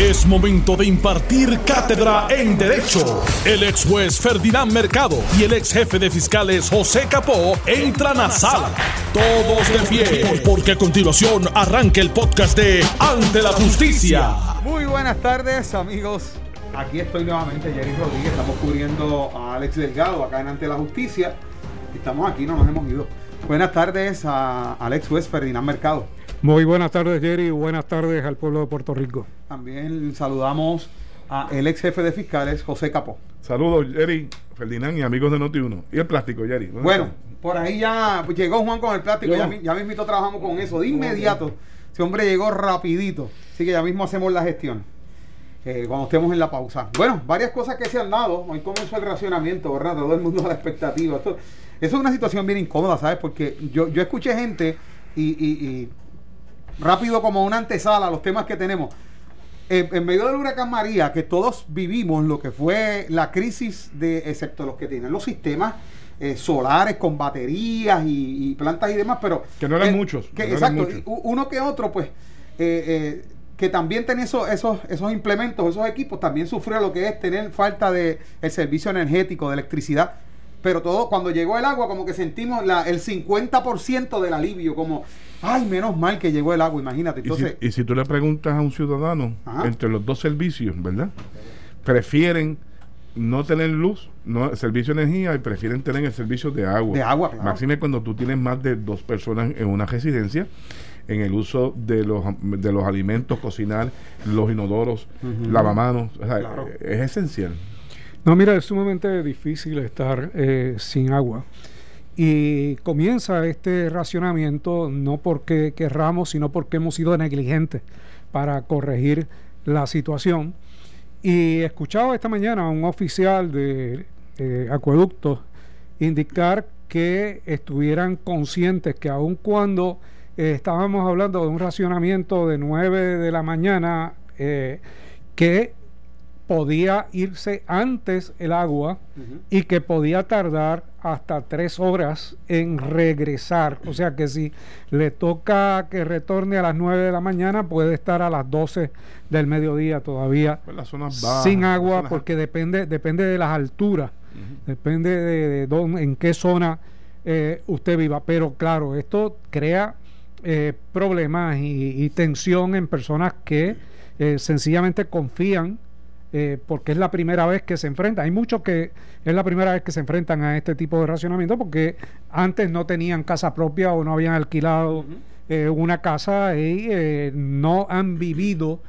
Es momento de impartir cátedra en Derecho. El ex juez Ferdinand Mercado y el ex jefe de fiscales José Capó entran a sala. Todos de pie, porque a continuación arranca el podcast de Ante la Justicia. Muy buenas tardes, amigos. Aquí estoy nuevamente, Jerry Rodríguez. Estamos cubriendo a Alex Delgado acá en Ante la Justicia. Estamos aquí, no nos hemos ido. Buenas tardes a Alex Juez Ferdinand Mercado. Muy buenas tardes, Jerry. Buenas tardes al pueblo de Puerto Rico. También saludamos a el ex jefe de fiscales, José Capó. Saludos, Jerry, Ferdinand y amigos de Noti1. ¿Y el plástico, Jerry? Bueno, por ahí ya llegó Juan con el plástico. Ya, ya mismo trabajamos con eso. De inmediato. Ese hombre llegó rapidito. Así que ya mismo hacemos la gestión. Eh, cuando estemos en la pausa. Bueno, varias cosas que se han dado. Hoy comenzó el racionamiento, ¿verdad? Todo el mundo a la expectativa. Esto, eso es una situación bien incómoda, ¿sabes? Porque yo, yo escuché gente y rápido como una antesala a los temas que tenemos. En, medio del huracán María, que todos vivimos lo que fue la crisis de, excepto los que tienen los sistemas eh, solares con baterías y, plantas y demás, pero... Que no eran muchos. exacto, uno que otro, pues, eh, eh, que también tenía esos, esos, esos implementos, esos equipos, también sufrió lo que es tener falta de el servicio energético, de electricidad pero todo cuando llegó el agua como que sentimos la, el 50% del alivio, como, ay, menos mal que llegó el agua, imagínate. Entonces, y, si, tú le preguntas a un ciudadano, entre los dos servicios, ¿verdad? Prefieren no tener luz, no servicio de energía y prefieren tener el servicio de agua. De agua, claro. Máxime cuando tú tienes más de dos personas en una residencia, en el uso de los, de los alimentos, cocinar, los inodoros, lavamanos, es esencial. No, mira, es sumamente difícil estar eh, sin agua. Y comienza este racionamiento no porque querramos, sino porque hemos sido negligentes para corregir la situación. Y escuchaba esta mañana a un oficial de eh, acueductos indicar que estuvieran conscientes que aun cuando eh, estábamos hablando de un racionamiento de 9 de la mañana, que podía irse antes el agua y que podía tardar hasta tres horas en regresar. O sea que si le toca que retorne a las nueve de la mañana, puede estar a las 12 del mediodía todavía pues sin agua, porque depende, depende de las alturas, depende de, dónde, en qué zona eh, usted viva. Pero claro, esto crea eh, problemas y, tensión en personas que eh, sencillamente confían eh, porque es la primera vez que se enfrentan. Hay muchos que es la primera vez que se enfrentan a este tipo de racionamiento porque antes no tenían casa propia o no habían alquilado eh, una casa y eh, no han vivido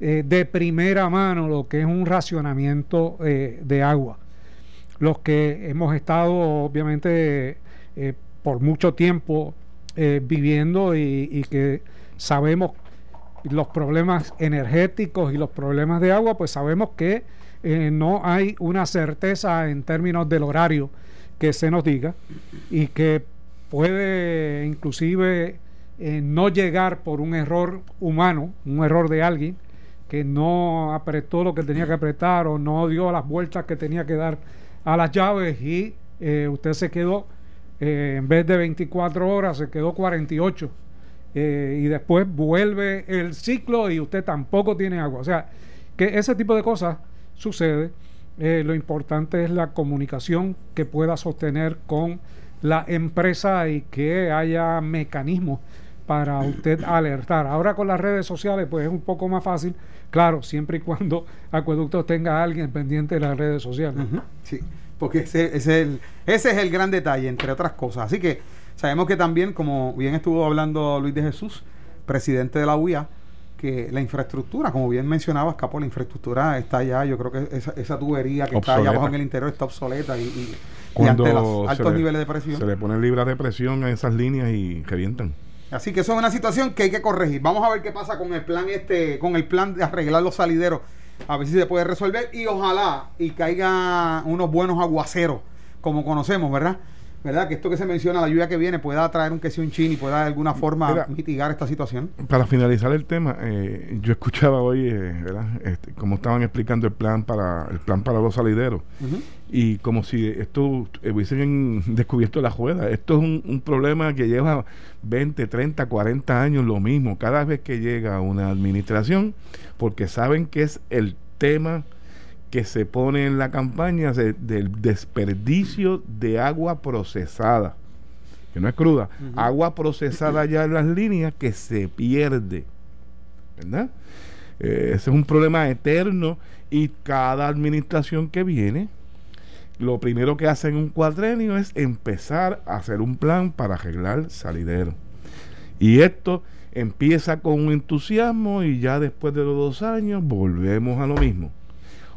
de primera mano lo que es un racionamiento de agua. Los que hemos estado obviamente por mucho tiempo viviendo y, y que sabemos los problemas energéticos y los problemas de agua, pues sabemos que eh, no hay una certeza en términos del horario que se nos diga y que puede inclusive eh, no llegar por un error humano, un error de alguien que no apretó lo que tenía que apretar o no dio las vueltas que tenía que dar a las llaves y eh, usted se quedó, en vez de 24 horas, se quedó 48 eh, y después vuelve el ciclo y usted tampoco tiene agua. O sea, que ese tipo de cosas sucede. Eh, lo importante es la comunicación que pueda sostener con la empresa y que haya mecanismos para usted alertar. Ahora con las redes sociales pues es un poco más fácil, claro, siempre y cuando Acueducto tenga a alguien pendiente de las redes sociales. Sí, porque ese, ese, es el, ese es el gran detalle, entre otras cosas. Así que Sabemos que también, como bien estuvo hablando Luis de Jesús, presidente de la UIA, que la infraestructura, como bien mencionabas, Capo, la infraestructura está ya, yo creo que esa, tubería que está allá abajo en el interior está obsoleta y, ante los altos niveles de presión. Se le ponen libras de presión a esas líneas y revientan. Así que eso es una situación que hay que corregir. Vamos a ver qué pasa con el plan este, con el plan de arreglar los salideros, a ver si se puede resolver y ojalá y caiga unos buenos aguaceros, como conocemos, ¿verdad? ¿Verdad? Que esto que se menciona, la lluvia que viene, pueda traer un queso un chin y pueda de alguna forma mitigar esta situación. Para finalizar el tema, eh, yo escuchaba hoy, eh, ¿verdad? Este, cómo estaban explicando el plan para el plan para los salideros y como si esto hubiesen descubierto la juega. Esto es un, un, problema que lleva 20, 30, 40 años lo mismo, cada vez que llega una administración, porque saben que es el tema que se pone en la campaña del desperdicio de agua procesada, que no es cruda, agua procesada ya en las líneas que se pierde, ¿verdad? Eh, ese es un problema eterno y cada administración que viene, lo primero que hace en un cuadrenio es empezar a hacer un plan para arreglar salidero. Y esto empieza con un entusiasmo y ya después de los dos años volvemos a lo mismo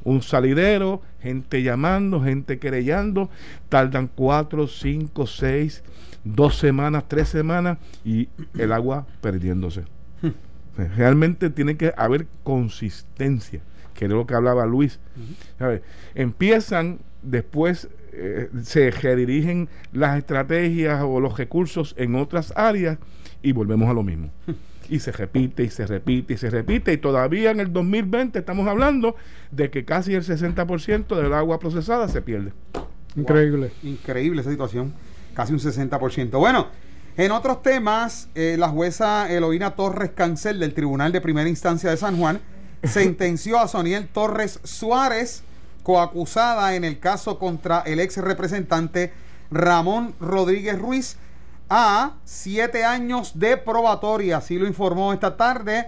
un salidero, gente llamando, gente querellando, tardan cuatro, cinco, seis, dos semanas, tres semanas y el agua perdiéndose. Realmente tiene que haber consistencia, que es lo que hablaba Luis. Empiezan, después eh, se redirigen las estrategias o los recursos en otras áreas y volvemos a lo mismo y se repite y se repite y se repite y todavía en el 2020 estamos hablando de que casi el 60% del agua procesada se pierde. Increíble. increíble esa situación, casi un 60%. Bueno, en otros temas, eh, la jueza Eloína Torres Cancel del Tribunal de Primera Instancia de San Juan sentenció a Soniel Torres Suárez, coacusada en el caso contra el ex representante Ramón Rodríguez Ruiz, a siete años de probatoria. Así lo informó esta tarde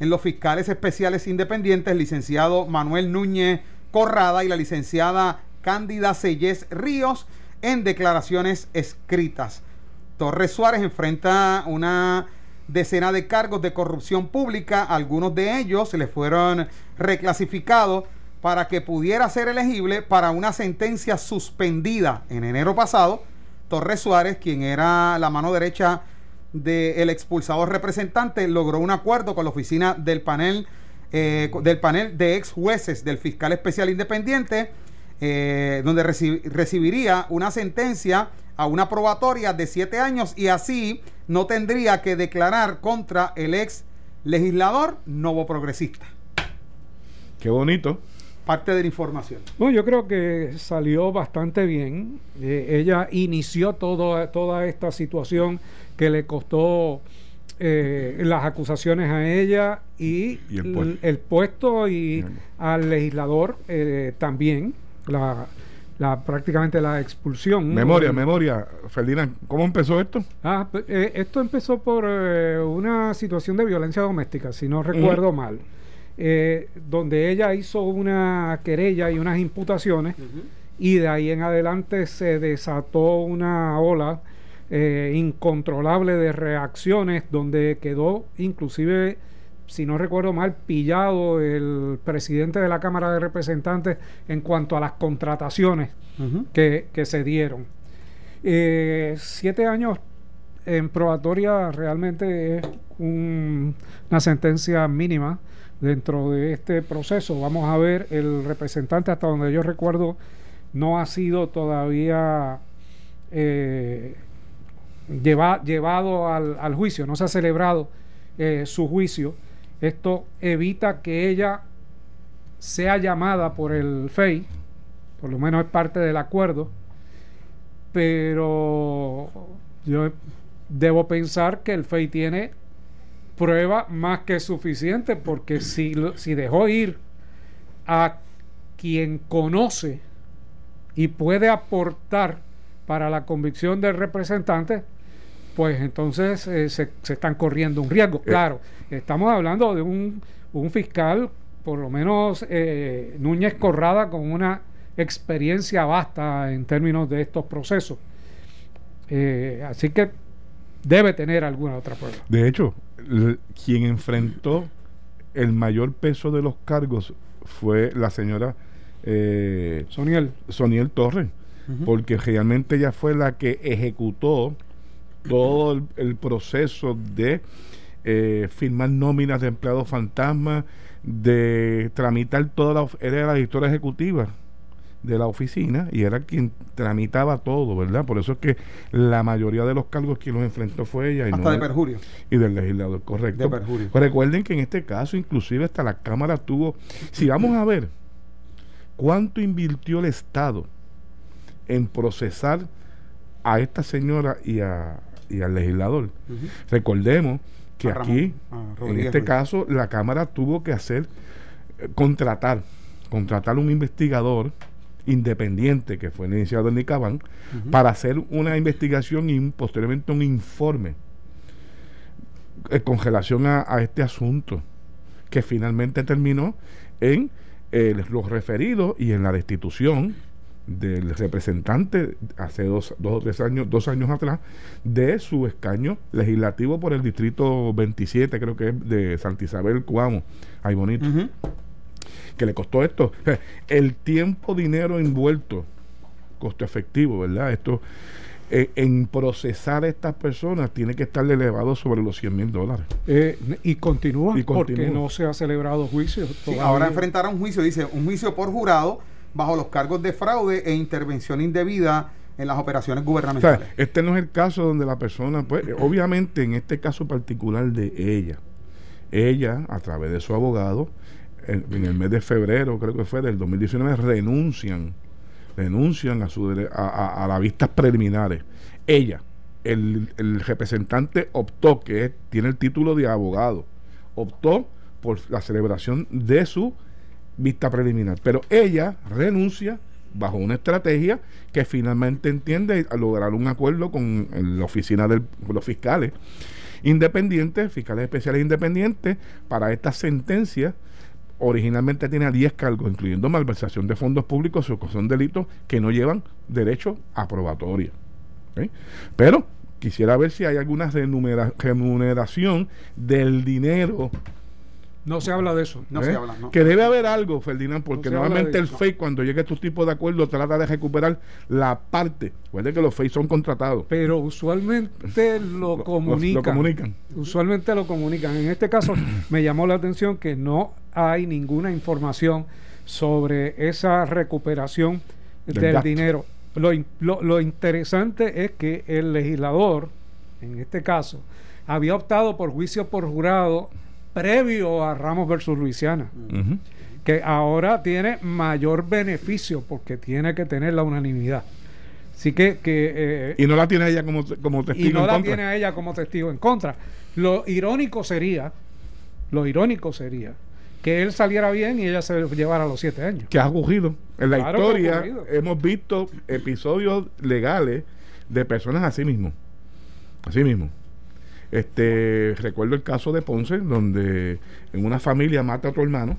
en los fiscales especiales independientes, licenciado Manuel Núñez Corrada y la licenciada Cándida Sellés Ríos en declaraciones escritas. Torres Suárez enfrenta una decena de cargos de corrupción pública, algunos de ellos se le fueron reclasificados para que pudiera ser elegible para una sentencia suspendida en enero pasado Torres Suárez, quien era la mano derecha del expulsador representante, logró un acuerdo con la oficina del panel, eh, del panel de ex jueces del fiscal especial independiente, eh, donde recibiría una sentencia a una probatoria de siete años y así no tendría que declarar contra el ex legislador novo progresista. Qué bonito parte de la información. Bueno, yo creo que salió bastante bien. Eh, ella inició todo, toda esta situación que le costó eh, las acusaciones a ella y, el, puesto? y al legislador eh, también, la, la, prácticamente la expulsión. Memoria, memoria, Ferdinand, ¿cómo empezó esto? Ah, esto empezó por una situación de violencia doméstica, si no recuerdo mal. Eh, donde ella hizo una querella y unas imputaciones y de ahí en adelante se desató una ola eh, incontrolable de reacciones donde quedó inclusive si no recuerdo mal, pillado el presidente de la Cámara de Representantes en cuanto a las contrataciones que, se dieron. Eh, siete años en probatoria realmente es una sentencia mínima dentro de este proceso. Vamos a ver, el representante, hasta donde yo recuerdo, no ha sido todavía eh, llevado al, juicio, no se ha celebrado eh, su juicio. Esto evita que ella sea llamada por el FEI, por lo menos es parte del acuerdo, pero yo debo pensar que el FEI tiene prueba más que suficiente, porque si, si dejó ir a quien conoce y puede aportar para la convicción del representante, pues entonces eh, se, están corriendo un riesgo. Eh. Claro, estamos hablando de un, un fiscal, por lo menos eh, Núñez Corrada, con una experiencia vasta en términos de estos procesos. así que debe tener alguna otra prueba. De hecho, quien enfrentó el mayor peso de los cargos fue la señora eh, Soniel. Soniel Torres, porque realmente ella fue la que ejecutó todo el, proceso de eh, firmar nóminas de empleados fantasmas, de tramitar toda la... Era la directora ejecutiva de la oficina y era quien tramitaba todo, ¿verdad? Por eso es que la mayoría de los cargos que los enfrentó fue ella. Y hasta de perjurio. Y del legislador, correcto. De perjurio. Recuerden que en este caso, inclusive hasta la Cámara tuvo, si vamos a ver cuánto invirtió el Estado en procesar a esta señora y, a, y al legislador. Recordemos que aquí, en este caso, la Cámara tuvo que hacer, eh, contratar, contratar un investigador independiente que fue iniciado en Nicabán para hacer una investigación y posteriormente un informe eh, con relación a, este asunto que finalmente terminó en eh, los referidos y en la destitución del representante hace dos, dos o tres años, dos años atrás, de su escaño legislativo por el distrito 27, creo que es de Santa Isabel, Cuamo, ahí bonito que le costó esto. El tiempo, dinero envuelto, costo efectivo, ¿verdad? Esto, eh, en procesar a estas personas tiene que estar elevado sobre los 100 mil dólares. Eh, y, continúa porque no se ha celebrado juicio. ahora enfrentará un juicio, dice, un juicio por jurado bajo los cargos de fraude e intervención indebida en las operaciones gubernamentales. este no es el caso donde la persona, pues, obviamente en este caso particular de ella, ella, a través de su abogado, en, el mes de febrero, creo que fue del 2019, renuncian, renuncian a, su, a, a, las vistas preliminares. Ella, el, representante optó, que tiene el título de abogado, optó por la celebración de su vista preliminar. Pero ella renuncia bajo una estrategia que finalmente entiende a lograr un acuerdo con la oficina de los fiscales independientes, fiscales especiales independientes, para esta sentencia originalmente tenía 10 cargos, incluyendo malversación de fondos públicos, o son delitos que no llevan derecho a probatoria. Pero quisiera ver si hay alguna remuneración del dinero no se habla de eso. No se ¿Eh? habla, Que debe haber algo, Ferdinand, porque normalmente el FEI, cuando llega a estos tipos de acuerdos, trata de recuperar la parte. Recuerde que los FEI son contratados. Pero usualmente lo, comunican. lo, comunican. Usualmente lo comunican. En este caso, me llamó la atención que no hay ninguna información sobre esa recuperación del, dinero. Lo, lo interesante es que el legislador, en este caso, había optado por juicio por jurado previo a Ramos versus Luisiana, que ahora tiene mayor beneficio porque tiene que tener la unanimidad. Así que, que eh, y no la tiene ella como, como testigo y no la tiene ella como testigo en contra. Lo irónico sería, lo irónico sería que él saliera bien y ella se llevara los siete años. Que ha ocurrido. En la historia hemos visto episodios legales de personas así mismo. Así mismo. Este, recuerdo el caso de Ponce, donde en una familia mata a otro hermano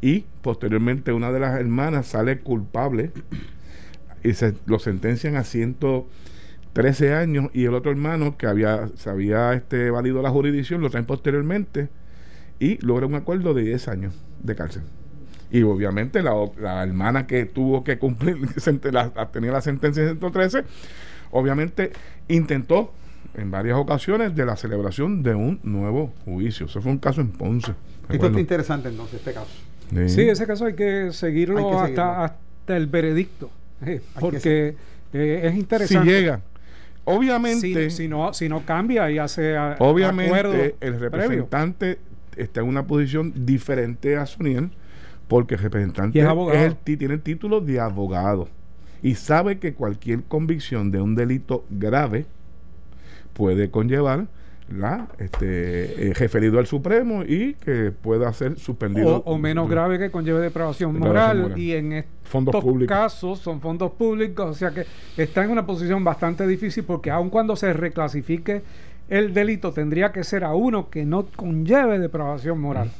y posteriormente una de las hermanas sale culpable y lo sentencian a 113 años y el otro hermano que había se había este evadido la jurisdicción lo traen posteriormente y logra un acuerdo de 10 años de cárcel. Y obviamente la, la hermana que tuvo que cumplir, la, tenía la sentencia de 113, obviamente intentó en varias ocasiones de la celebración de un nuevo juicio. Eso fue un caso en Ponce. Esto es interesante entonces, este caso. Sí. ese caso hay que seguirlo, hasta, hasta el veredicto, eh, porque eh, es interesante. Si llega. Obviamente. Si, no, si no cambia y hace Obviamente, el representante está en una posición diferente a Soniel, porque el representante es tiene el título de abogado y sabe que cualquier convicción de un delito grave puede conllevar la este eh, referido al Supremo y que pueda ser suspendido. O, menos grave que conlleve depravación moral, y en estos casos son fondos públicos o sea que está en una posición bastante difícil porque aun cuando se reclasifique el delito tendría que ser a uno que no conlleve depravación moral.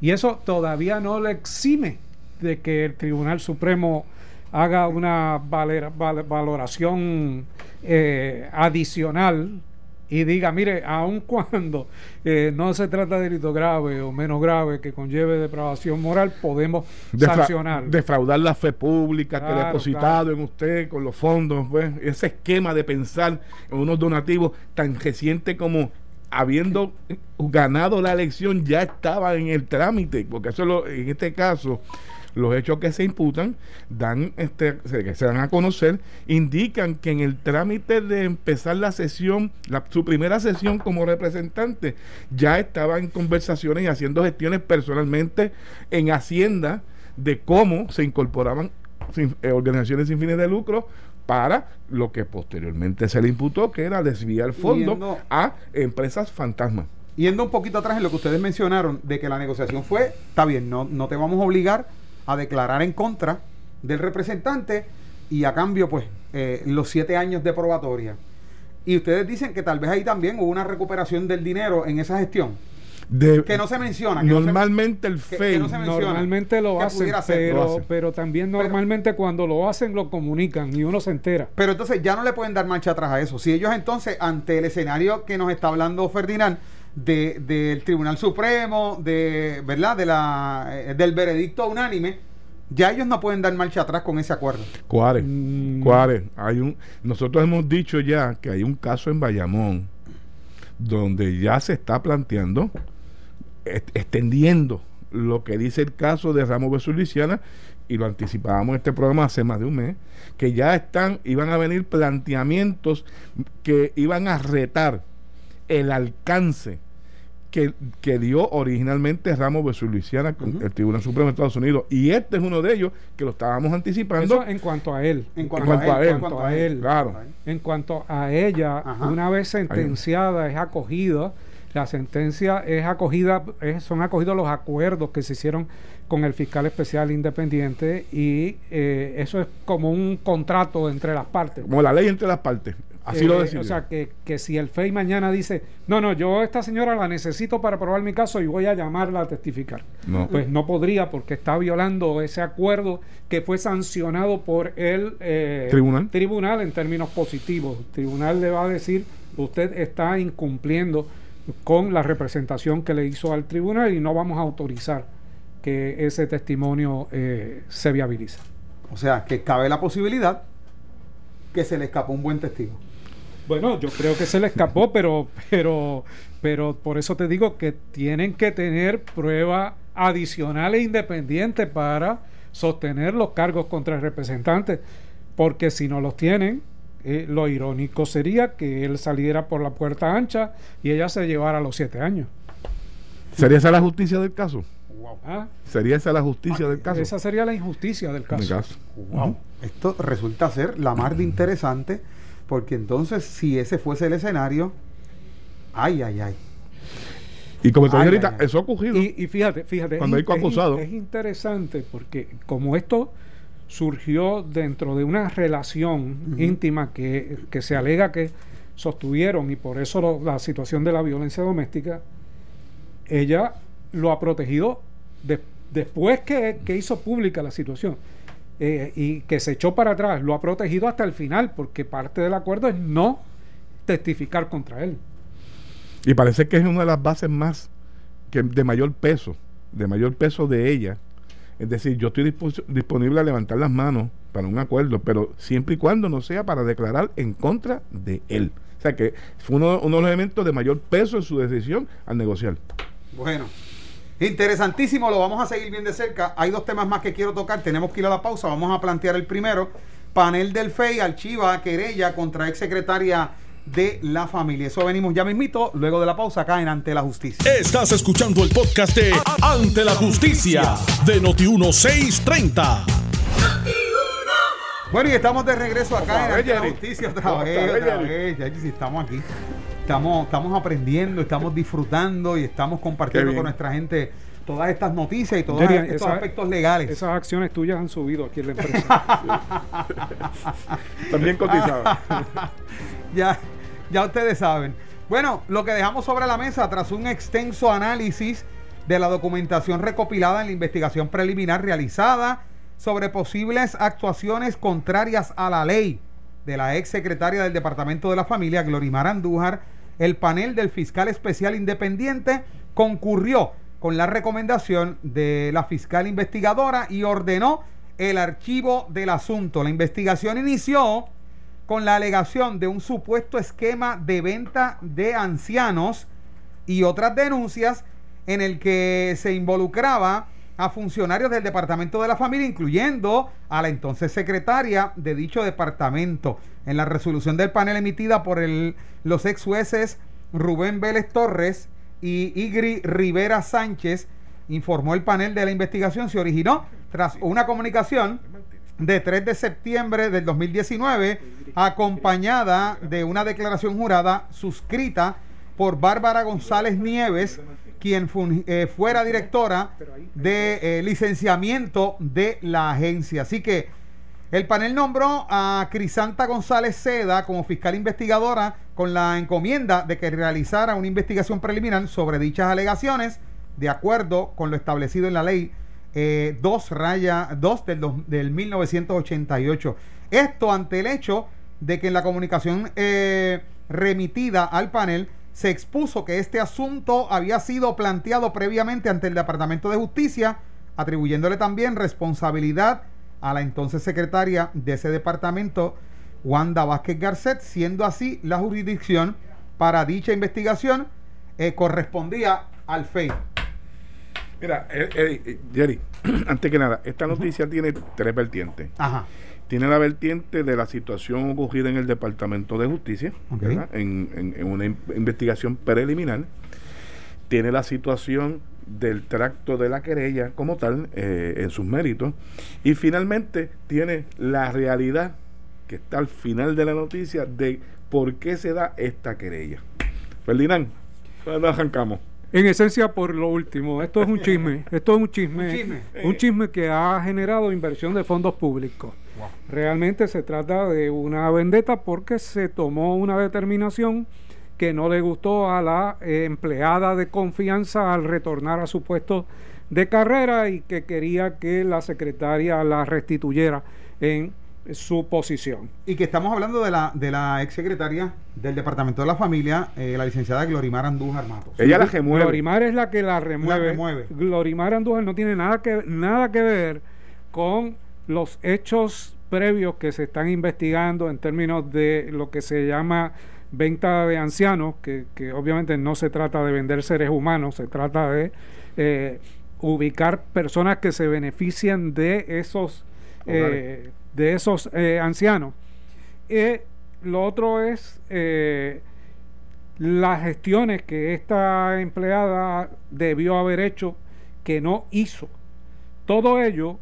Y eso todavía no le exime de que el Tribunal Supremo haga una valoración eh, adicional y diga, mire, aun cuando eh, no se trata de delito grave o menos grave que conlleve depravación moral, podemos sancionar. Defraudar la fe pública que ha depositado en usted con los fondos, pues, ese esquema de pensar en unos donativos tan reciente como habiendo ganado la elección ya estaba en el trámite, porque eso lo, en este caso los hechos que se imputan dan este que se dan a conocer indican que en el trámite de empezar la sesión la, su primera sesión como representante ya estaba en conversaciones y haciendo gestiones personalmente en Hacienda de cómo se incorporaban eh, organizaciones sin fines de lucro para lo que posteriormente se le imputó, que era desviar fondos a empresas fantasmas. Yendo un poquito atrás en lo que ustedes mencionaron, de que la negociación fue, está bien, no, no te vamos a obligar a declarar en contra del representante y a cambio, pues, eh, los siete años de probatoria. Y ustedes dicen que tal vez ahí también hubo una recuperación del dinero en esa gestión que no se menciona. normalmente el FEI. normalmente lo hacen, pero, pero también normalmente cuando lo hacen lo comunican y uno se entera. Pero entonces ya no le pueden dar marcha atrás a eso. Si ellos entonces, ante el escenario que nos está hablando Ferdinand, de, del Tribunal Supremo, de verdad, de la eh, del veredicto unánime, ya ellos no pueden dar marcha atrás con ese acuerdo. ¿Cuáles? Mm. Hay un, nosotros hemos dicho ya que hay un caso en Bayamón donde ya se está planteando extendiendo lo que dice el caso de Ramos versus Luisiana y lo anticipábamos en este programa hace más de un mes, que ya están, iban a venir planteamientos que iban a retar el alcance que, dio originalmente Ramos versus Luisiana con el Tribunal Supremo de Estados Unidos. Y este es uno de ellos que lo estábamos anticipando. en cuanto a él. En cuanto, a, él, En cuanto a él. Claro. En cuanto a ella, una vez sentenciada, es acogida la sentencia es acogida, son acogidos los acuerdos que se hicieron con el fiscal especial independiente y eh, eso es como un contrato entre las partes. Como la ley entre las partes. Así lo eh, decía. O sea, que, que, si el FEI mañana dice, no, no, yo esta señora la necesito para probar mi caso y voy a llamarla a testificar. Pues no podría porque está violando ese acuerdo que fue sancionado por el eh, tribunal. tribunal en términos positivos. El tribunal le va a decir, usted está incumpliendo con la representación que le hizo al tribunal y no vamos a autorizar que ese testimonio eh, se viabilice. O sea, que cabe la posibilidad que se le escapó un buen testigo. Bueno, yo creo que se le escapó, pero, pero, pero por eso te digo que tienen que tener prueba adicional e independiente para sostener los cargos contra el representante, porque si no los tienen, eh, lo irónico sería que él saliera por la puerta ancha y ella se llevara los siete años. ¿Sería esa la justicia del caso? ¿Ah? ¿Sería esa la justicia del caso? Esa sería la injusticia del caso. Esto resulta ser la más de interesante porque entonces si ese fuese el escenario, ay, ay, ay. Y como te dije ahorita, eso ha ocurrido. Y, fíjate, fíjate. Cuando hay acusado. Es interesante porque como esto surgió dentro de una relación íntima que, se alega que sostuvieron y por eso la situación de la violencia doméstica, ella lo ha protegido después que, hizo pública la situación eh, y que se echó para atrás, lo ha protegido hasta el final porque parte del acuerdo es no testificar contra él. Y parece que es una de las bases más que de mayor peso, de mayor peso de ella es decir, yo estoy disponible a levantar las manos para un acuerdo, pero siempre y cuando no sea para declarar en contra de él. O sea que fue uno, uno de los elementos de mayor peso en su decisión al negociar. Bueno, interesantísimo, lo vamos a seguir bien de cerca. Hay dos temas más que quiero tocar, tenemos que ir a la pausa, vamos a plantear el primero. Panel del FEI archiva querella contra exsecretaria de la familia. Eso venimos ya mismito, luego de la pausa acá en Ante la Justicia. Estás escuchando el podcast de Ante la Justicia de Noti1630. Bueno, y estamos de regreso acá en Ante la Justicia otra vez, Ya, estamos aquí. Estamos, estamos aprendiendo, estamos disfrutando y estamos compartiendo con nuestra gente todas estas noticias y todos estos aspectos legales. Esas acciones tuyas han subido aquí en la empresa. También cotizadas. ya, ya ustedes saben. Bueno, lo que dejamos sobre la mesa tras un extenso análisis de la documentación recopilada en la investigación preliminar realizada sobre posibles actuaciones contrarias a la ley de la ex secretaria del Departamento de la Familia, Glorimar Andújar, el panel del fiscal especial independiente concurrió con la recomendación de la fiscal investigadora y ordenó el archivo del asunto. La investigación inició con la alegación de un supuesto esquema de venta de ancianos y otras denuncias en el que se involucraba a funcionarios del Departamento de la Familia, incluyendo a la entonces secretaria de dicho departamento. En la resolución del panel emitida por los ex jueces Rubén Vélez Torres y Igri Rivera Sánchez, informó el panel de la investigación, se originó tras una comunicación de 3 de septiembre del 2019, acompañada de una declaración jurada suscrita por Bárbara González Nieves, quien eh, fuera directora de eh, licenciamiento de la agencia. Así que el panel nombró a Crisanta González Seda como fiscal investigadora con la encomienda de que realizara una investigación preliminar sobre dichas alegaciones, de acuerdo con lo establecido en la ley 2 eh, raya 2 del, del 1988. Esto ante el hecho de que en la comunicación remitida al panel se expuso que este asunto había sido planteado previamente ante el Departamento de Justicia, atribuyéndole también responsabilidad a la entonces secretaria de ese departamento, Wanda Vázquez Garcet, siendo así la jurisdicción para dicha investigación eh, correspondía al FEI. Mira, eh, Jerry, antes que nada, esta noticia tiene tres vertientes. Ajá tiene la vertiente de la situación ocurrida en el Departamento de Justicia, en, una investigación preliminar. Tiene la situación del tracto de la querella como tal, eh, en sus méritos. Y finalmente tiene la realidad que está al final de la noticia de por qué se da esta querella. Ferdinand, ¿cuándo arrancamos? En esencia, por lo último, esto es un chisme, esto es un chisme, un chisme, un chisme que ha generado inversión de fondos públicos. Realmente se trata de una vendetta porque se tomó una determinación que no le gustó a la eh, empleada de confianza al retornar a su puesto de carrera y que quería que la secretaria la restituyera en su posición. Y que estamos hablando de la, de la ex secretaria del Departamento de la Familia, eh, la licenciada Glorimar Andújar Matos. Ella la remueve. Glorimar es la que la remueve. remueve. Glorimar Andújar no tiene nada que, nada que ver con los hechos previos que se están investigando en términos de lo que se llama venta de ancianos, que, obviamente no se trata de vender seres humanos, se trata de eh, ubicar personas que se benefician de esos, eh, de esos eh, ancianos. Y lo otro es las gestiones que esta empleada debió haber hecho que no hizo. Todo ello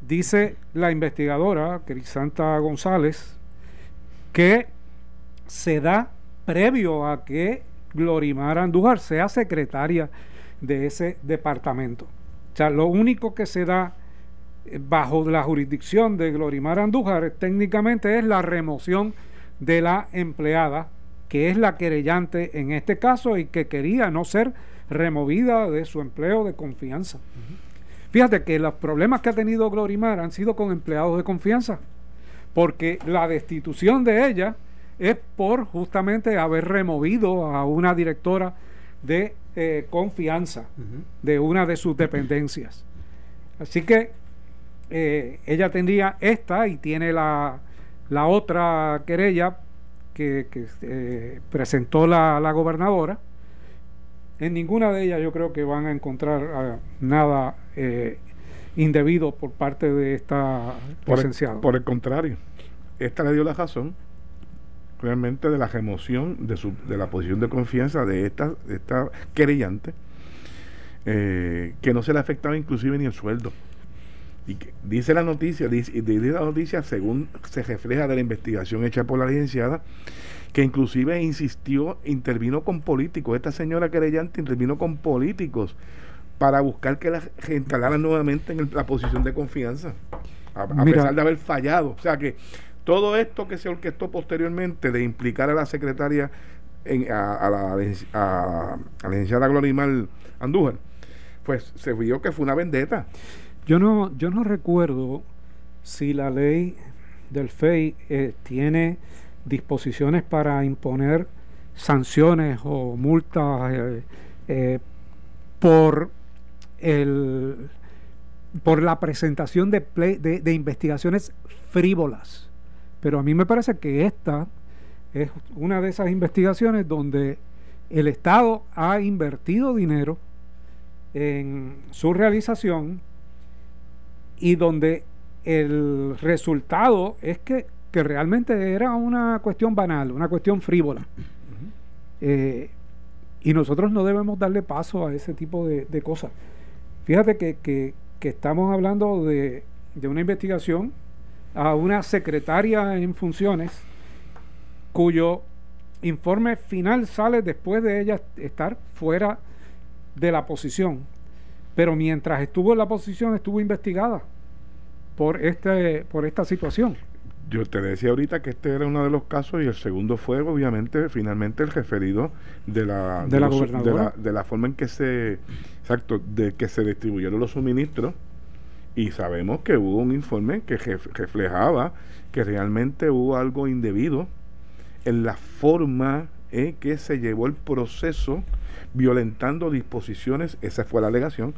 dice la investigadora Crisanta González que se da previo a que Glorimar Andújar sea secretaria de ese departamento. O sea, lo único que se da eh, bajo la jurisdicción de Glorimar Andújar técnicamente es la remoción de la empleada, que es la querellante en este caso y que quería no ser removida de su empleo de confianza. Fíjate que los problemas que ha tenido Glorimar han sido con empleados de confianza, porque la destitución de ella es por justamente haber removido a una directora de eh, confianza de una de sus dependencias. Así que eh, ella tendría esta y tiene la, la otra querella que, eh, presentó la, la, gobernadora. En ninguna de ellas yo creo que van a encontrar nada indebido por parte de esta por licenciada. por el contrario, esta le dio la razón realmente de la remoción de, su, de la posición de confianza de esta, esta querellante, eh, que no se le afectaba inclusive ni el sueldo. Y que, dice la noticia, dice, dice la noticia según se refleja de la investigación hecha por la licenciada, que inclusive insistió, intervino con políticos. Esta señora querellante intervino con políticos para buscar que la instalaran nuevamente en la posición de confianza, a, pesar de haber fallado. O sea que todo esto que se orquestó posteriormente de implicar a la secretaria, en, a, la, a, la licenciada Glorimar Andújar, pues se vio que fue una vendetta. Yo no, yo no recuerdo si la ley del FEI eh, tiene disposiciones para imponer sanciones o multas eh, eh, por el, por la presentación de, de, investigaciones frívolas. Pero a mí me parece que esta es una de esas investigaciones donde el Estado ha invertido dinero en su realización y donde el resultado es que, realmente era una cuestión banal, una cuestión frívola. Eh, y nosotros no debemos darle paso a ese tipo de, cosas. Fíjate que, estamos hablando de, de una investigación a una secretaria en funciones cuyo informe final sale después de ella estar fuera de la posición. Pero mientras estuvo en la posición estuvo investigada por este por esta situación. Yo te decía ahorita que este era uno de los casos y el segundo fue obviamente finalmente el referido de la de, la, de, la, forma en que se exacto de que se distribuyeron los suministros y sabemos que hubo un informe que reflejaba que realmente hubo algo indebido en la forma en que se llevó el proceso violentando disposiciones, esa fue la alegación,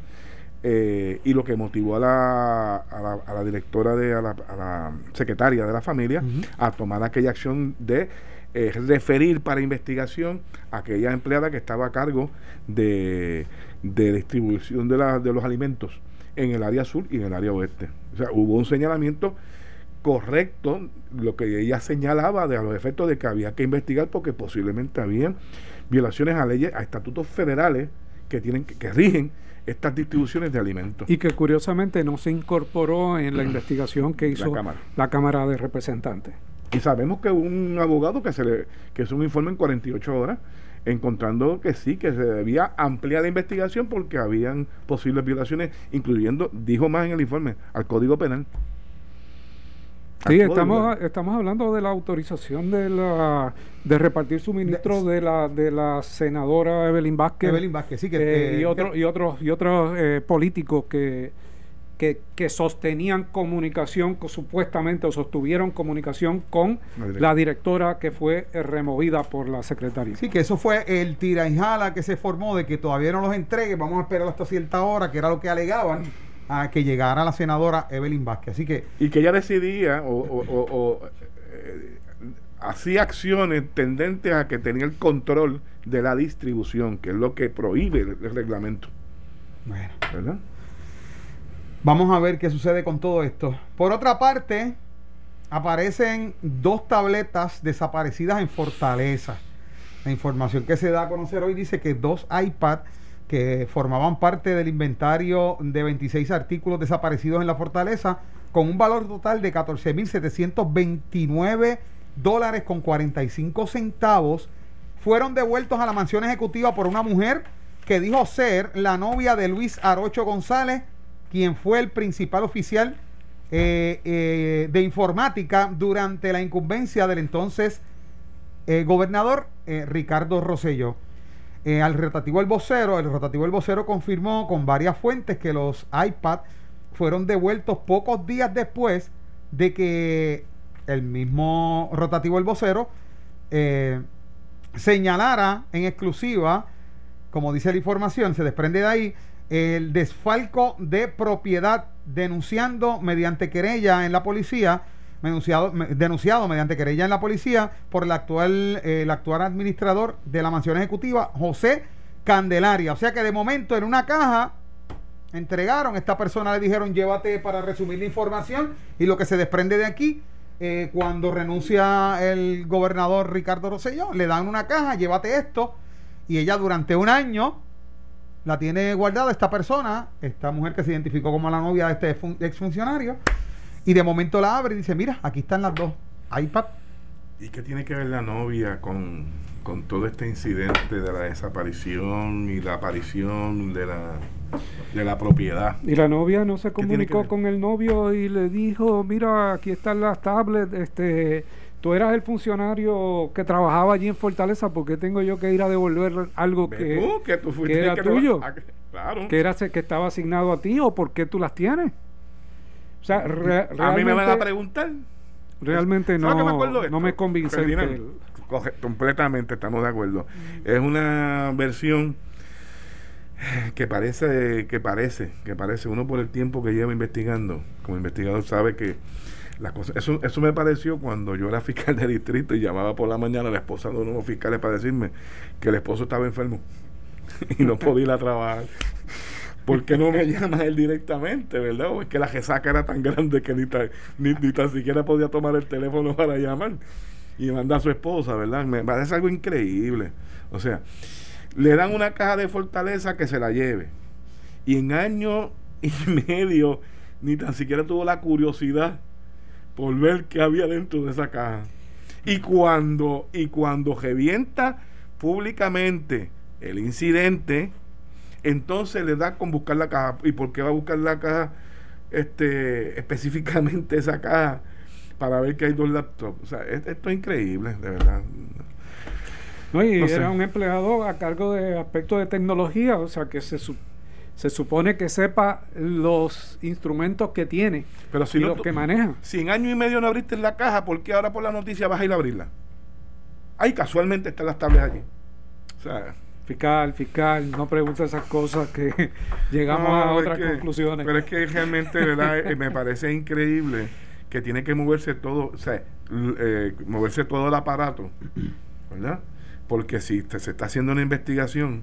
eh, y lo que motivó a la, a la, directora, de, a la, secretaria de la familia a tomar aquella acción de eh, referir para investigación a aquella empleada que estaba a cargo de, de distribución de, la, de los alimentos en el área sur y en el área oeste. O sea, hubo un señalamiento correcto lo que ella señalaba de a los efectos de que había que investigar porque posiblemente habían violaciones a leyes, a estatutos federales que tienen que, rigen estas distribuciones de alimentos. Y que curiosamente no se incorporó en la investigación que hizo la Cámara, de Representantes. Y sabemos que un abogado que se le que hizo un informe en 48 horas encontrando que sí, que se debía ampliar la investigación porque habían posibles violaciones, incluyendo, dijo más en el informe, al Código Penal. Sí, estamos, estamos hablando de la autorización de la de repartir suministros de, la de la senadora Evelyn Vázquez, Evelyn Vázquez sí, que, eh, y, otros y otros y otros eh, políticos que, que, que, sostenían comunicación, supuestamente o sostuvieron comunicación con la, directora que fue eh, removida por la secretaria. Sí, que eso fue el tira y jala que se formó de que todavía no los entregue, vamos a esperar hasta cierta hora, que era lo que alegaban a que llegara la senadora Evelyn Vázquez. Así que y que ella decidía o, eh, hacía acciones tendentes a que tenía el control de la distribución, que es lo que prohíbe el, reglamento. Bueno, ¿verdad? Vamos a ver qué sucede con todo esto. Por otra parte, aparecen dos tabletas desaparecidas en Fortaleza. La información que se da a conocer hoy dice que dos iPads que formaban parte del inventario de 26 artículos desaparecidos en la fortaleza, con un valor total de 14.729 dólares con 45 centavos, fueron devueltos a la mansión ejecutiva por una mujer que dijo ser la novia de Luis Arocho González, quien fue el principal oficial eh, eh, de informática durante la incumbencia del entonces eh, gobernador Ricardo Rosselló. Eh, al rotativo El Vocero, el rotativo El Vocero confirmó con varias fuentes que los iPads fueron devueltos pocos días después de que el mismo rotativo El Vocero señalara en exclusiva, como dice la información, se desprende de ahí, el desfalco de propiedad denunciando mediante querella en la policía denunciado, mediante querella en la policía por el actual, eh, el actual administrador de la mansión ejecutiva, José Candelaria. O sea que de momento en una caja entregaron, esta persona le dijeron llévate para resumir la información y lo que se desprende de aquí, eh, cuando renuncia el gobernador Ricardo Rosselló, le dan una caja, llévate esto, y ella durante un año la tiene guardada esta persona, esta mujer que se identificó como la novia de este exfuncionario, y de momento la abre y dice, mira, aquí están las dos, iPad. ¿Y qué tiene que ver la novia con, todo este incidente de la desaparición y la aparición de la, de la propiedad? Y la novia no se comunicó con el novio y le dijo, mira, aquí están las tablets, este tú eras el funcionario que trabajaba allí en Fortaleza, ¿por qué tengo yo que ir a devolver algo que, que, era tuyo? claro. Que, era, que estaba asignado a ti o por qué tú las tienes? O sea, a mí me van a preguntar. Realmente no, me no me convence. completamente, estamos de acuerdo. Es una versión que parece, que parece, que parece, uno por el tiempo que lleva investigando, como investigador sabe que La cosa, eso, eso me pareció cuando yo era fiscal de distrito y llamaba por la mañana a la esposa de uno de los fiscales para decirme que el esposo estaba enfermo y no podía ir a trabajar. ¿Por qué no me llama él directamente, verdad? O es que la resaca era tan grande que ni, ni, ni, tan siquiera podía tomar el teléfono para llamar y mandar a su esposa, ¿verdad? Me parece algo increíble. O sea, le dan una caja de fortaleza que se la lleve. Y en año y medio ni tan siquiera tuvo la curiosidad por ver qué había dentro de esa caja. Y cuando, y cuando revienta públicamente el incidente, entonces le da con buscar la caja. ¿Y por qué va a buscar la caja? Este, específicamente esa caja para ver que hay dos laptops. O sea, esto es increíble, de verdad. No, y era un empleado a cargo de aspectos de tecnología, o sea, que se, se supone que sepa los instrumentos que tiene Pero si y los que maneja. Si en año y medio no abriste la caja, ¿por qué ahora por la noticia vas a ir a abrirla? Ahí casualmente están las tablas allí. O sea, fiscal, fiscal, no pregunte esas cosas que llegamos a otras conclusiones. Pero es que realmente, ¿verdad? Eh, me parece increíble que tiene que moverse todo, o sea, eh, moverse todo el aparato, ¿verdad? porque si se está haciendo una investigación,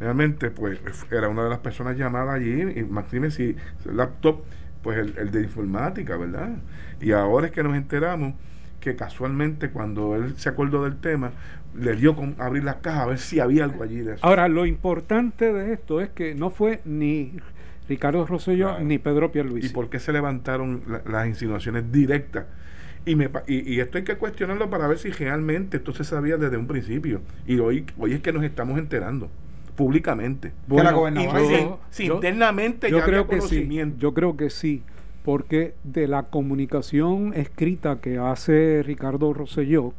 realmente, pues era una de las personas llamadas allí, y Martínez, si el laptop, pues el, de informática, ¿verdad? Y ahora es que nos enteramos que casualmente cuando él se acordó del tema, le dio con abrir las cajas a ver si había algo allí de eso. Ahora, lo importante de esto es que no fue ni Ricardo Rosselló ni Pedro Pierluisi. ¿Y por qué se levantaron las insinuaciones directas? Y, me, y, esto hay que cuestionarlo para ver si realmente esto se sabía desde un principio. Y hoy, hoy es que nos estamos enterando públicamente. Bueno, si, internamente yo creo que sí, yo creo que sí, porque de la comunicación escrita que hace Ricardo Rosselló,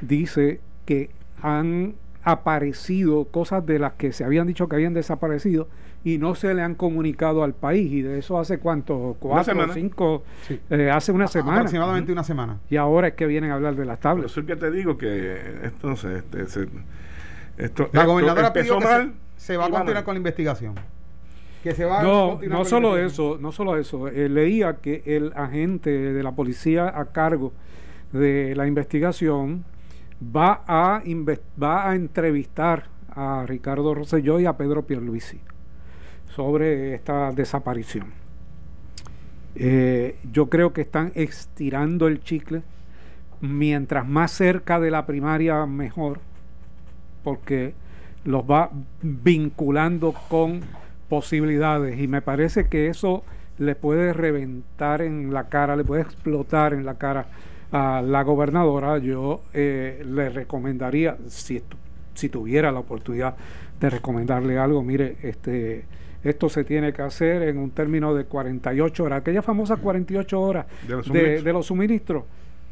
dice que han aparecido cosas de las que se habían dicho que habían desaparecido y no se le han comunicado al país. Y de eso hace cuánto, cuatro cinco, eh, hace una semana. Aproximadamente una semana. Y ahora es que vienen a hablar de las tablas. Por eso que te digo que sé, este, esto, la gobernadora pidió que se, va a continuar con la investigación. Que se va no, no solo eso, no solo eso. Eh, leía que el agente de la policía a cargo de la investigación va a, va a entrevistar a Ricardo Rosselló y a Pedro Pierluisi sobre esta desaparición. Eh, yo creo que están estirando el chicle. Mientras más cerca de la primaria, mejor, porque los va vinculando con posibilidades y me parece que eso le puede reventar en la cara, le puede explotar en la cara a la gobernadora. Yo eh, le recomendaría, si, si tuviera la oportunidad de recomendarle algo, mire, este esto se tiene que hacer en un término de 48 horas, aquella famosa 48 horas de los suministros.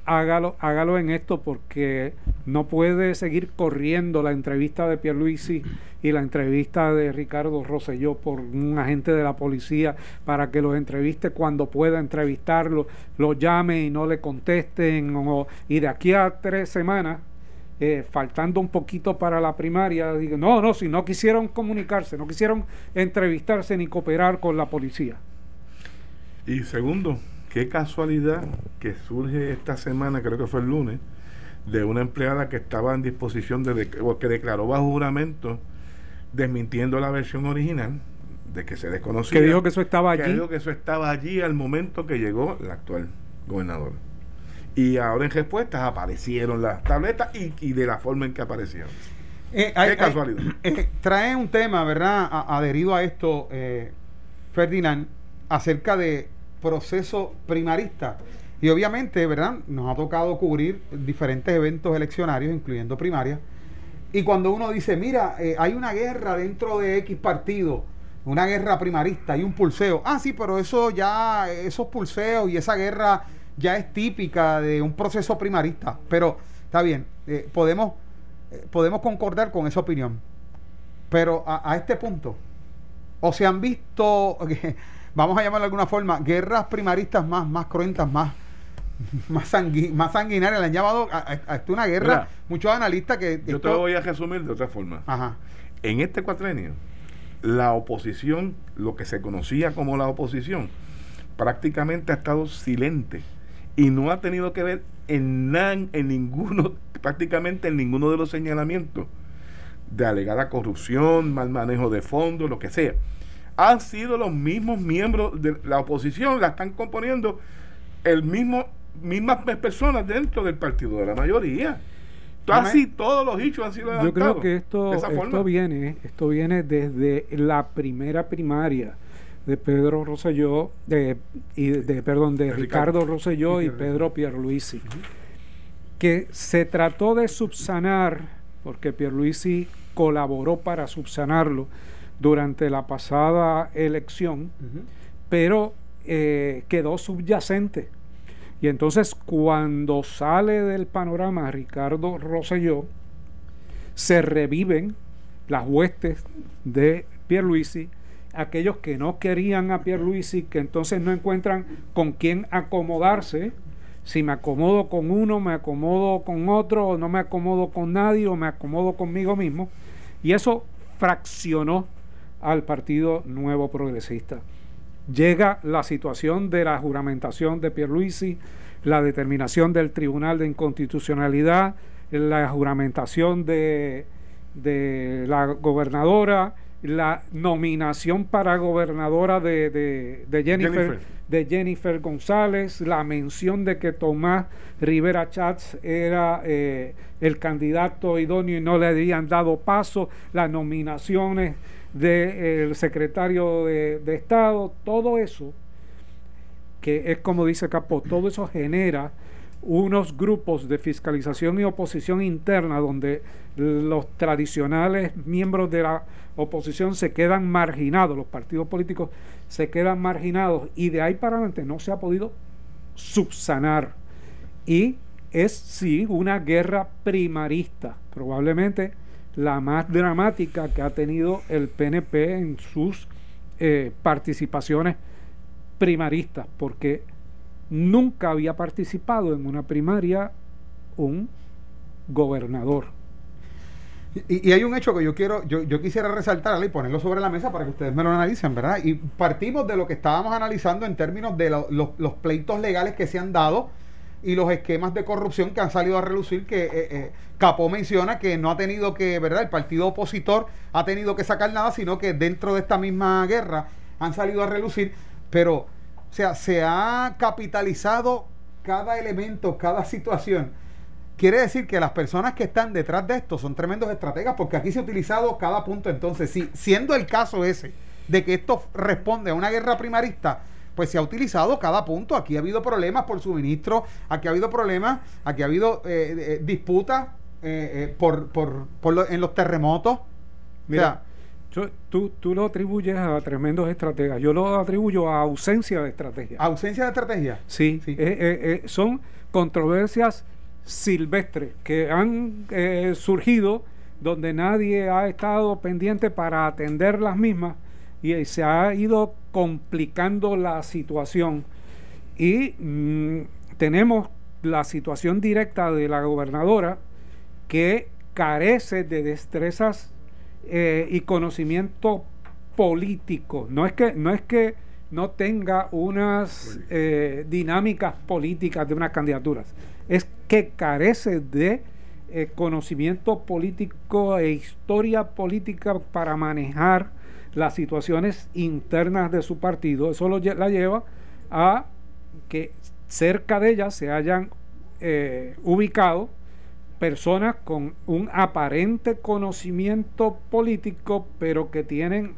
Hágalo, hágalo en esto porque no puede seguir corriendo la entrevista de Pierluisi y la entrevista de Ricardo Rosselló por un agente de la policía para que los entreviste cuando pueda entrevistarlo, lo llame y no le contesten y de aquí a tres semanas eh, faltando un poquito para la primaria, digo, no, no, si no quisieron comunicarse, no quisieron entrevistarse ni cooperar con la policía. Y segundo, qué casualidad que surge esta semana, creo que fue el lunes, de una empleada que estaba en disposición de, o que declaró bajo juramento, desmintiendo la versión original de que se desconocía. Que dijo que eso estaba allí. Que dijo que eso estaba allí al momento que llegó la actual gobernadora. Y ahora en respuestas aparecieron las tabletas y, de la forma en que aparecieron. Eh, Qué casualidad. Eh, trae un tema, ¿verdad? adherido a esto, eh, Ferdinand, acerca de proceso primarista. Y obviamente, ¿verdad? Nos ha tocado cubrir diferentes eventos eleccionarios, incluyendo primarias. Y cuando uno dice, mira, hay una guerra dentro de X partido, una guerra primarista, y un pulseo. Ah, sí, pero eso ya, esos pulseos y esa guerra ya es típica de un proceso primarista. Pero está bien, eh, podemos, eh, podemos concordar con esa opinión. Pero a, este punto, o se han visto, vamos a llamarlo de alguna forma, guerras primaristas más, más cruentas, más, más, más sanguinarias, le han llamado a, esto una guerra, muchos analistas que... Yo te lo voy a resumir de otra forma. Ajá. En este cuatrenio, la oposición, lo que se conocía como la oposición, prácticamente ha estado silente y no ha tenido que ver en, nada, en ninguno, prácticamente en ninguno de los señalamientos de alegada corrupción, mal manejo de fondos, lo que sea. Han sido los mismos miembros de la oposición, la están componiendo el mismo, mismas personas dentro del partido de la mayoría. Casi todos los hechos han sido Yo creo que esto, esto viene, esto viene desde la primera primaria de Pedro Rosselló, de, y de, perdón, de, Ricardo, Rosselló y, Pedro Pierluisi, que se trató de subsanar, porque Pierluisi colaboró para subsanarlo durante la pasada elección, pero eh, quedó subyacente. Y entonces cuando sale del panorama Ricardo Rosselló, se reviven las huestes de Pierluisi, aquellos que no querían a Pierluisi, que entonces no encuentran con quién acomodarse. Si me acomodo con uno, me acomodo con otro, o no me acomodo con nadie, o me acomodo conmigo mismo. Y eso fraccionó al Partido Nuevo Progresista. Llega la situación de la juramentación de Pierluisi, la determinación del Tribunal de Inconstitucionalidad, la juramentación de, de la gobernadora, la nominación para gobernadora de, Jennifer, de Jennifer González, la mención de que Tomás Rivera Chats era eh, el candidato idóneo y no le habían dado paso, las nominaciones del secretario de, de Estado, todo eso, que es como dice Capó, todo eso genera unos grupos de fiscalización y oposición interna donde los tradicionales miembros de la oposición se quedan marginados, los partidos políticos se quedan marginados y de ahí para adelante no se ha podido subsanar. Y es sí una guerra primarista, probablemente la más dramática que ha tenido el PNP en sus eh, participaciones primaristas, porque nunca había participado en una primaria un gobernador. Y, hay un hecho que yo quiero, yo, yo quisiera resaltar y ponerlo sobre la mesa para que ustedes me lo analicen, ¿verdad? Y partimos de lo que estábamos analizando en términos de los, pleitos legales que se han dado y los esquemas de corrupción que han salido a relucir, que eh, eh, Capó menciona que no ha tenido que, ¿verdad? El partido opositor ha tenido que sacar nada, sino que dentro de esta misma guerra han salido a relucir, pero, o sea, se ha capitalizado cada elemento, cada situación Quiere decir que las personas que están detrás de esto son tremendos estrategas porque aquí se ha utilizado cada punto. Entonces, si siendo el caso ese de que esto responde a una guerra primarista, pues se ha utilizado cada punto. Aquí ha habido problemas por suministro, aquí ha habido problemas, aquí ha habido eh, eh, disputas eh, por, por, por en los terremotos. Mira, tú, tú lo atribuyes a tremendos estrategas. Yo lo atribuyo a ausencia de estrategia. ¿Ausencia de estrategia? Sí, sí. son controversias silvestres que han eh, surgido donde nadie ha estado pendiente para atender las mismas y se ha ido complicando la situación y mm, tenemos la situación directa de la gobernadora que carece de destrezas eh, y conocimiento político. No es que no es que no tenga unas eh, dinámicas políticas de unas candidaturas. Es que carece de eh, conocimiento político e historia política para manejar las situaciones internas de su partido. Eso lo, la lleva a que cerca de ella se hayan ubicado personas con un aparente conocimiento político, pero que tienen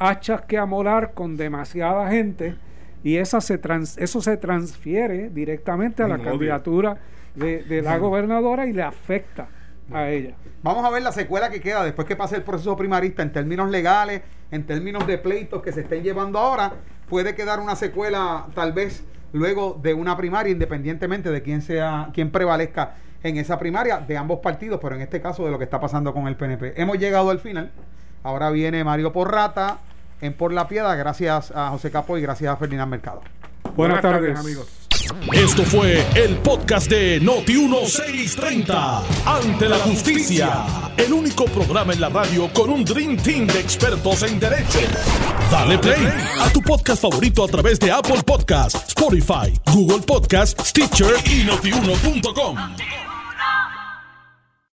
hachas que amolar con demasiada gente y esa se eso se transfiere directamente a la candidatura de, la gobernadora y le afecta a ella. Vamos a ver la secuela que queda después que pase el proceso primarista en términos legales, en términos de pleitos que se estén llevando ahora. Puede quedar una secuela tal vez luego de una primaria, independientemente de quién sea, quién prevalezca en esa primaria de ambos partidos, pero en este caso de lo que está pasando con el PNP. Hemos llegado al final. Ahora viene Mario Porrata en Por la Piedra. Gracias a José Capo y gracias a Ferdinand Mercado. Buenas, tardes. tardes, amigos. Esto fue el podcast de Noti1630. Ante la justicia. El único programa en la radio con un Dream Team de expertos en derecho. Dale play a tu podcast favorito a través de Apple Podcasts, Spotify, Google Podcasts, Stitcher y Notiuno.com.